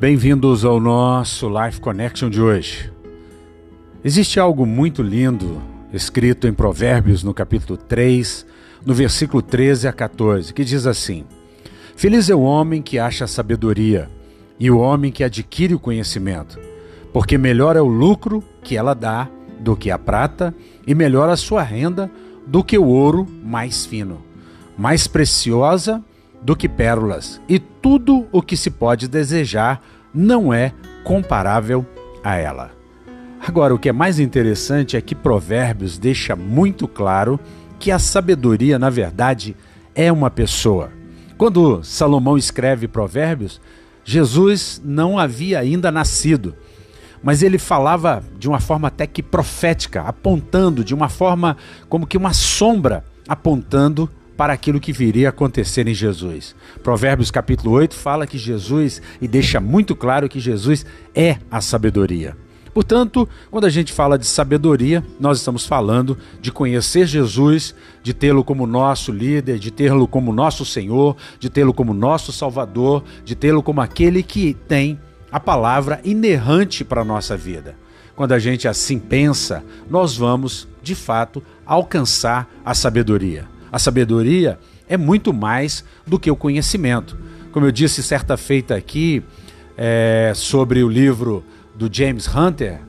Bem-vindos ao nosso Life Connection de hoje. Existe algo muito lindo escrito em Provérbios, no capítulo 3, no versículo 13 a 14, que diz assim: Feliz é o homem que acha a sabedoria e o homem que adquire o conhecimento, porque melhor é o lucro que ela dá do que a prata, e melhor a sua renda do que o ouro mais fino, mais preciosa do que pérolas, e tudo o que se pode desejar não é comparável a ela. Agora, o que é mais interessante é que Provérbios deixa muito claro que a sabedoria, na verdade, é uma pessoa. Quando Salomão escreve Provérbios, Jesus não havia ainda nascido, mas ele falava de uma forma até que profética, apontando de uma forma como que uma sombra apontando para aquilo que viria a acontecer em Jesus. Provérbios capítulo 8 fala que Jesus e deixa muito claro que Jesus é a sabedoria. Portanto, quando a gente fala de sabedoria, nós estamos falando de conhecer Jesus, de tê-lo como nosso líder, de tê-lo como nosso Senhor, de tê-lo como nosso Salvador, de tê-lo como aquele que tem a palavra inerrante para a nossa vida. Quando a gente assim pensa, nós vamos, de fato, alcançar a sabedoria. A sabedoria é muito mais do que o conhecimento. Como eu disse certa feita aqui é, sobre o livro do James Hunter,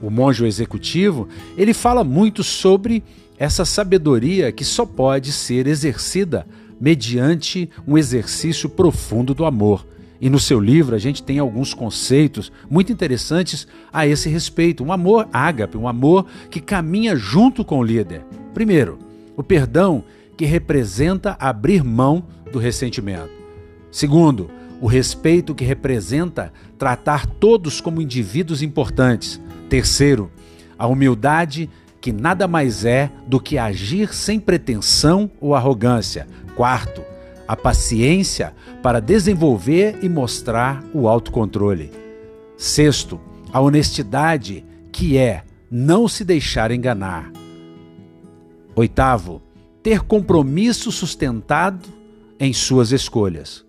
o monge executivo, ele fala muito sobre essa sabedoria que só pode ser exercida mediante um exercício profundo do amor. E no seu livro a gente tem alguns conceitos muito interessantes a esse respeito. Um amor ágape, um amor que caminha junto com o líder. Primeiro, o perdão que representa abrir mão do ressentimento. Segundo, o respeito que representa tratar todos como indivíduos importantes. Terceiro, a humildade que nada mais é do que agir sem pretensão ou arrogância. Quarto, a paciência para desenvolver e mostrar o autocontrole. Sexto, a honestidade, que é não se deixar enganar. Oitavo, ter compromisso sustentado em suas escolhas.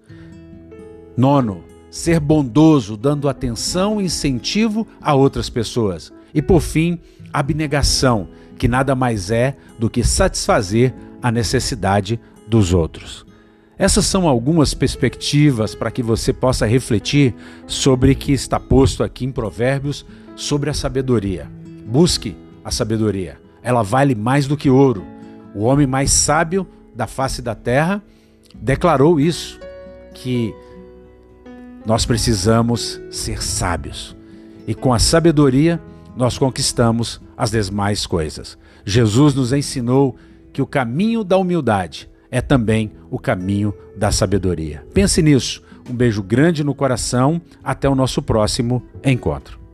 Nono, ser bondoso, dando atenção e incentivo a outras pessoas. E por fim, abnegação, que nada mais é do que satisfazer a necessidade dos outros. Essas são algumas perspectivas para que você possa refletir sobre o que está posto aqui em Provérbios sobre a sabedoria. Busque a sabedoria. Ela vale mais do que ouro o homem mais sábio da face da terra, declarou isso, que nós precisamos ser sábios. E com a sabedoria, nós conquistamos as demais coisas. Jesus nos ensinou que o caminho da humildade é também o caminho da sabedoria. Pense nisso. Um beijo grande no coração. Até o nosso próximo encontro.